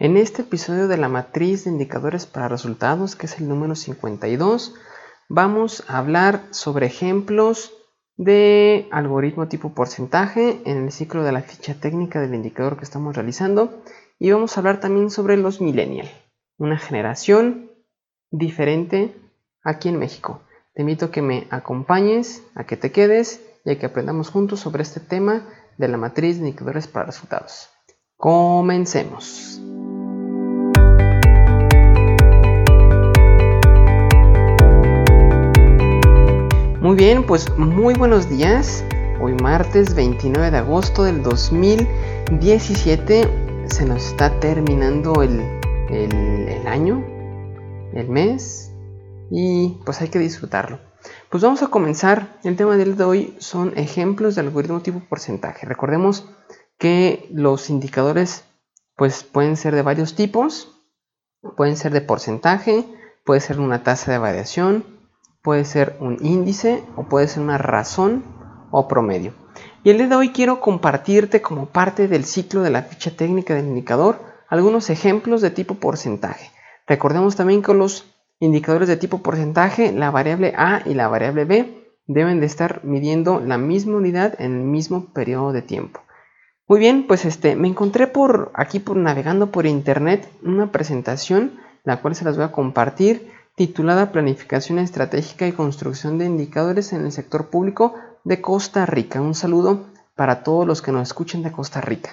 En este episodio de la matriz de indicadores para resultados, que es el número 52, vamos a hablar sobre ejemplos de algoritmo tipo porcentaje en el ciclo de la ficha técnica del indicador que estamos realizando y vamos a hablar también sobre los millennials, una generación diferente aquí en México. Te invito a que me acompañes, a que te quedes y a que aprendamos juntos sobre este tema de la matriz de indicadores para resultados. Comencemos. Muy bien, pues muy buenos días. Hoy martes 29 de agosto del 2017 se nos está terminando el, el, año, el mes y pues hay que disfrutarlo. Pues vamos a comenzar. El tema del de hoy son ejemplos de algoritmo tipo porcentaje. Recordemos que los indicadores pues pueden ser de varios tipos. Pueden ser de porcentaje, puede ser una tasa de variación, puede ser un índice o puede ser una razón o promedio. Y el día de hoy quiero compartirte como parte del ciclo de la ficha técnica del indicador algunos ejemplos de tipo porcentaje. Recordemos también que los indicadores de tipo porcentaje, la variable A y la variable B, deben de estar midiendo la misma unidad en el mismo periodo de tiempo. Muy bien, pues este, me encontré por aquí por navegando por internet una presentación, la cual se las voy a compartir titulada Planificación Estratégica y Construcción de Indicadores en el Sector Público de Costa Rica. Un saludo para todos los que nos escuchen de Costa Rica.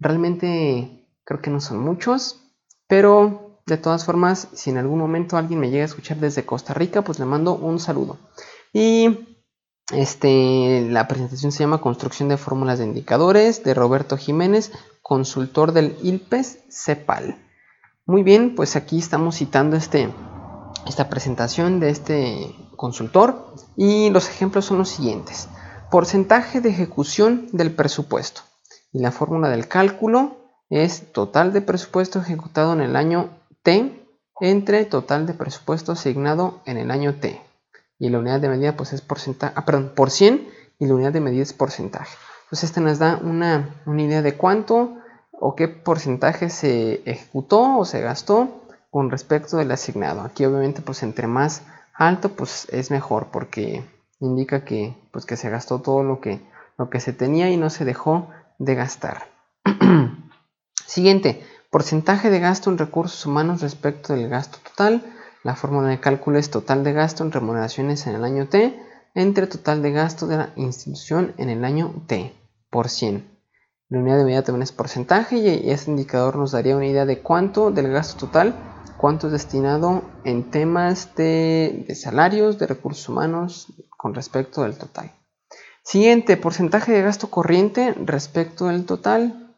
Realmente creo que no son muchos, pero de todas formas, si en algún momento alguien me llega a escuchar desde Costa Rica, pues le mando un saludo. Y este, la presentación se llama Construcción de Fórmulas de Indicadores de Roberto Jiménez, consultor del ILPES CEPAL. Muy bien, pues aquí estamos citando este, esta presentación de este consultor y los ejemplos son los siguientes. Porcentaje de ejecución del presupuesto. Y la fórmula del cálculo es total de presupuesto ejecutado en el año T entre total de presupuesto asignado en el año T. Y la unidad de medida pues es porcentaje, ah, perdón, por 100 y la unidad de medida es porcentaje. Entonces este nos da una, una idea de cuánto o qué porcentaje se ejecutó o se gastó con respecto del asignado. Aquí obviamente pues entre más alto pues es mejor porque indica que pues que se gastó todo lo que, lo que se tenía y no se dejó de gastar. Siguiente, porcentaje de gasto en recursos humanos respecto del gasto total. La fórmula de cálculo es total de gasto en remuneraciones en el año T entre total de gasto de la institución en el año T por 100. La unidad de medida también es porcentaje y este indicador nos daría una idea de cuánto del gasto total cuánto es destinado en temas de, salarios, de recursos humanos con respecto del total. Siguiente, porcentaje de gasto corriente respecto del total.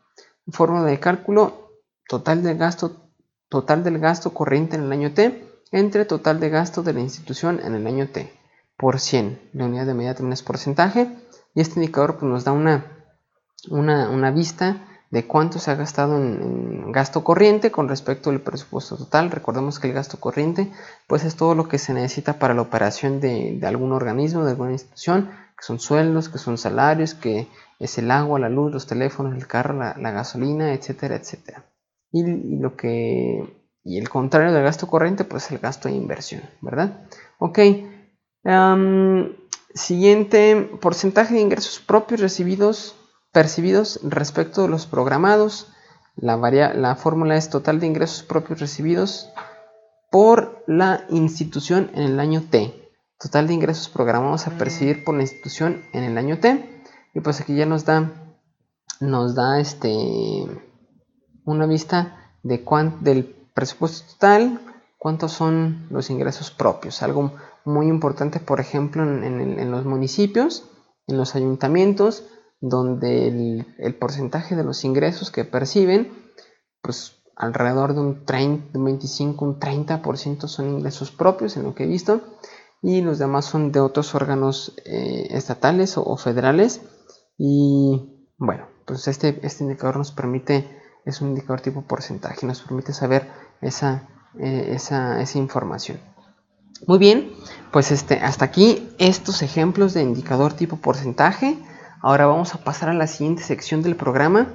Forma de cálculo total del gasto, total del gasto corriente en el año T entre total de gasto de la institución en el año T por 100. La unidad de medida también es porcentaje y este indicador pues, nos da una, una, una vista de cuánto se ha gastado en, gasto corriente con respecto al presupuesto total. Recordemos que el gasto corriente pues es todo lo que se necesita para la operación de, algún organismo, de alguna institución, que son sueldos, que son salarios, que es el agua, la luz, los teléfonos, el carro, la, gasolina, etcétera, etcétera. Y, lo que y el contrario del gasto corriente pues el gasto de inversión, ¿verdad? Ok. siguiente, porcentaje de ingresos propios recibidos percibidos respecto de los programados. La, la fórmula es total de ingresos propios recibidos por la institución en el año T. Total de ingresos programados a percibir por la institución en el año T. Y pues aquí ya nos da, nos da este, una vista de del presupuesto total, cuántos son los ingresos propios. Algo muy importante, por ejemplo, en los municipios, en los ayuntamientos, donde el, porcentaje de los ingresos que perciben, pues alrededor de un 30, un 25, un 30% son ingresos propios en lo que he visto y los demás son de otros órganos eh, estatales o, federales y bueno, pues este, este indicador nos permite, es un indicador tipo porcentaje, nos permite saber esa, eh, esa, esa información. Muy bien, pues este, hasta aquí estos ejemplos de indicador tipo porcentaje. Ahora vamos a pasar a la siguiente sección del programa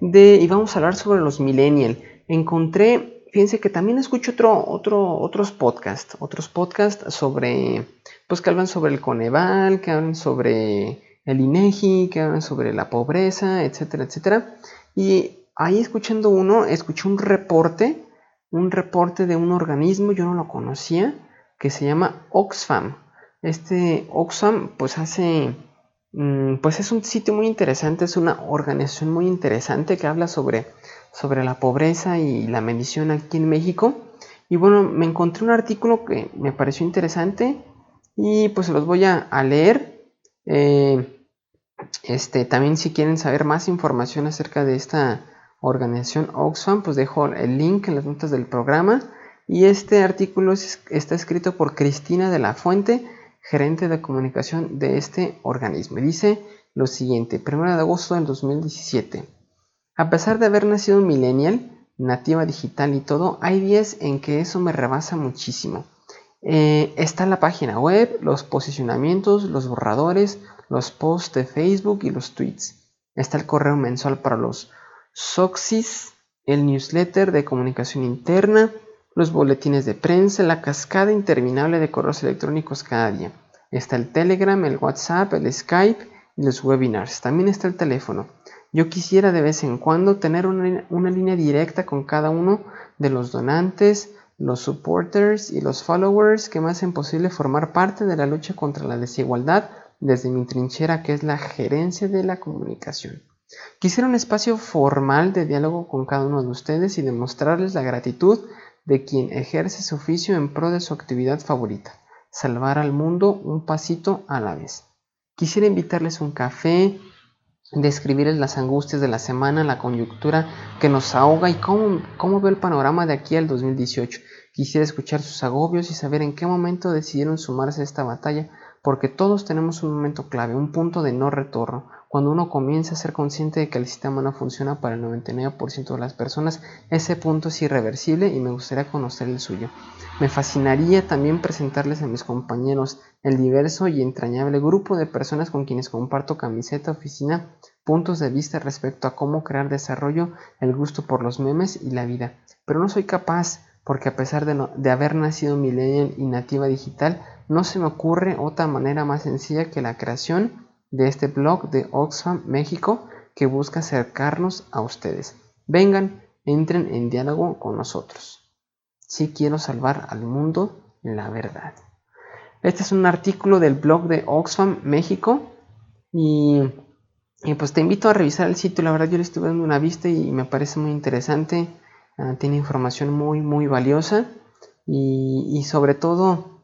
de, y vamos a hablar sobre los millennials. encontré, fíjense que también escucho otro, otro, otros podcasts, otros podcasts sobre, pues que hablan sobre el Coneval, que hablan sobre el INEGI, que hablan sobre la pobreza, etcétera, etcétera. Y ahí escuchando uno, escuché un reporte, un reporte de un organismo, yo no lo conocía, que se llama Oxfam. Este Oxfam pues hace Mm, pues es un sitio muy interesante, es una organización muy interesante que habla sobre, sobre la pobreza y la medición aquí en México. Y bueno, me encontré un artículo que me pareció interesante y pues los voy a, leer. Eh, este, también si quieren saber más información acerca de esta organización Oxfam, pues dejo el link en las notas del programa. Y este artículo está escrito por Cristina de la Fuente gerente de comunicación de este organismo. Y dice lo siguiente, 1 de agosto del 2017. A pesar de haber nacido un millennial, nativa digital y todo, hay días en que eso me rebasa muchísimo. Eh, está la página web, los posicionamientos, los borradores, los posts de Facebook y los tweets. Está el correo mensual para los SOXIS, el newsletter de comunicación interna, los boletines de prensa, la cascada interminable de correos electrónicos cada día. Está el Telegram, el WhatsApp, el Skype y los webinars. También está el teléfono. Yo quisiera de vez en cuando tener una, línea directa con cada uno de los donantes, los supporters y los followers que me hacen posible formar parte de la lucha contra la desigualdad desde mi trinchera que es la gerencia de la comunicación. Quisiera un espacio formal de diálogo con cada uno de ustedes y demostrarles la gratitud de quien ejerce su oficio en pro de su actividad favorita, salvar al mundo un pasito a la vez. Quisiera invitarles un café, describirles las angustias de la semana, la coyuntura que nos ahoga y cómo, cómo veo el panorama de aquí al 2018. Quisiera escuchar sus agobios y saber en qué momento decidieron sumarse a esta batalla, porque todos tenemos un momento clave, un punto de no retorno, cuando uno comienza a ser consciente de que el sistema no funciona para el 99% de las personas, ese punto es irreversible y me gustaría conocer el suyo. Me fascinaría también presentarles a mis compañeros el diverso y entrañable grupo de personas con quienes comparto camiseta, oficina, puntos de vista respecto a cómo crear desarrollo, el gusto por los memes y la vida. Pero no soy capaz, porque a pesar de, de haber nacido millennial y nativa digital, no se me ocurre otra manera más sencilla que la creación de este blog de Oxfam México que busca acercarnos a ustedes. Vengan, entren en diálogo con nosotros. Si quiero salvar al mundo, la verdad. Este es un artículo del blog de Oxfam México y, pues te invito a revisar el sitio. La verdad yo le estuve dando una vista y me parece muy interesante. Ah, tiene información muy muy valiosa y, y sobre todo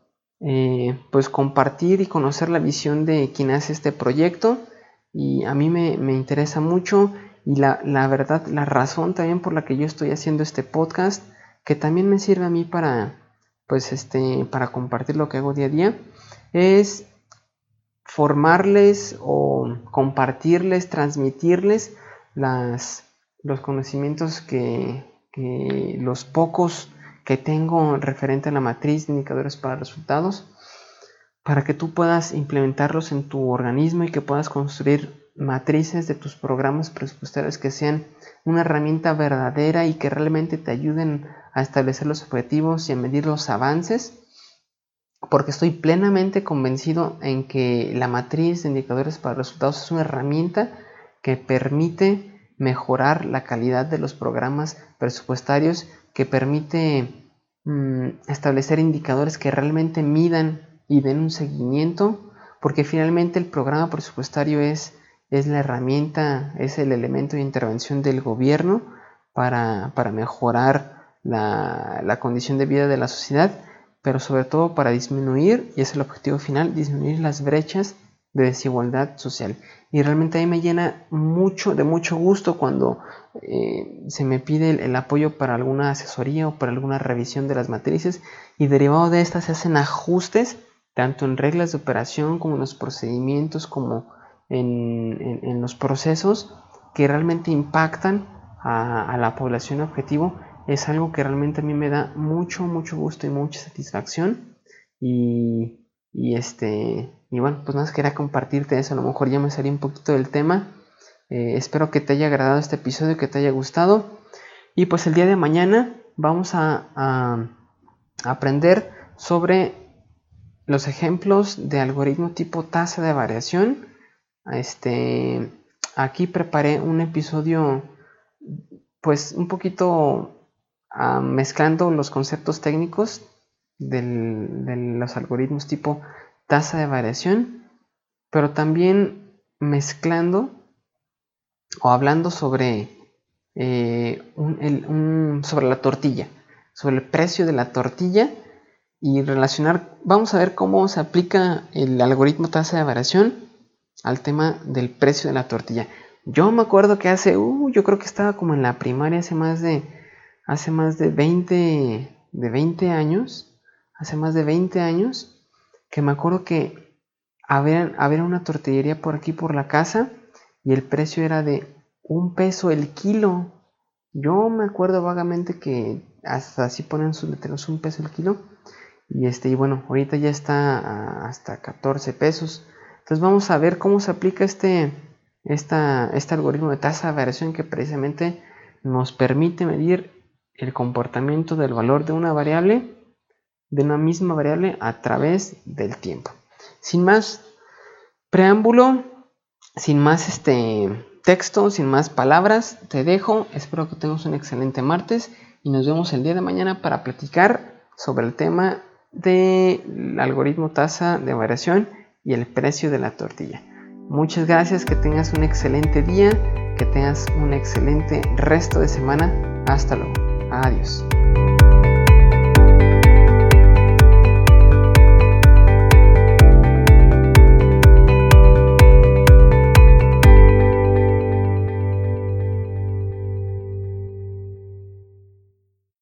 eh, pues compartir y conocer la visión de quien hace este proyecto. Y a mí me, interesa mucho y la, verdad, la razón también por la que yo estoy haciendo este podcast, que también me sirve a mí para, pues este, para compartir lo que hago día a día, es formarles o compartirles, transmitirles las, los conocimientos que los pocos que tengo referente a la matriz de indicadores para resultados para que tú puedas implementarlos en tu organismo y que puedas construir matrices de tus programas presupuestarios que sean una herramienta verdadera y que realmente te ayuden a establecer los objetivos y a medir los avances porque estoy plenamente convencido en que la matriz de indicadores para resultados es una herramienta que permite mejorar la calidad de los programas presupuestarios que permite mm, establecer indicadores que realmente midan y den un seguimiento, porque finalmente el programa presupuestario es, es la herramienta, es el elemento de intervención del gobierno para, mejorar la, la condición de vida de la sociedad, pero sobre todo para disminuir, y es el objetivo final, disminuir las brechas de desigualdad social. Y realmente a mí me llena mucho, de mucho gusto cuando eh, se me pide el, apoyo para alguna asesoría o para alguna revisión de las matrices y derivado de estas se hacen ajustes tanto en reglas de operación como en los procedimientos como en, los procesos que realmente impactan a, a, la población objetivo. Es algo que realmente a mí me da mucho mucho gusto y mucha satisfacción y, y este y bueno, pues nada, quería compartirte eso. A lo mejor ya me salí un poquito del tema. Eh, espero que te haya agradado este episodio, que te haya gustado. Y pues el día de mañana vamos a, aprender sobre los ejemplos de algoritmo tipo tasa de variación. Este, aquí preparé un episodio pues un poquito ah, mezclando los conceptos técnicos de los algoritmos tipo tasa de variación, pero también mezclando o hablando sobre, eh, sobre la tortilla, sobre el precio de la tortilla y relacionar, vamos a ver cómo se aplica el algoritmo tasa de variación al tema del precio de la tortilla. Yo me acuerdo que hace, uh, yo creo que estaba como en la primaria hace más de, hace más de 20, de 20 años, hace más de 20 años, que me acuerdo que había, había una tortillería por aquí por la casa y el precio era de un peso el kilo. Yo me acuerdo vagamente que hasta así ponen sus letreros un peso el kilo. Y este, y bueno, ahorita ya está hasta 14 pesos. Entonces vamos a ver cómo se aplica este, esta, este algoritmo de tasa de variación que precisamente nos permite medir el comportamiento del valor de una variable, de una misma variable a través del tiempo. Sin más preámbulo, sin más este texto, sin más palabras, te dejo. Espero que tengas un excelente martes y nos vemos el día de mañana para platicar sobre el tema del algoritmo tasa de variación y el precio de la tortilla. Muchas gracias, que tengas un excelente día, que tengas un excelente resto de semana. Hasta luego. Adiós.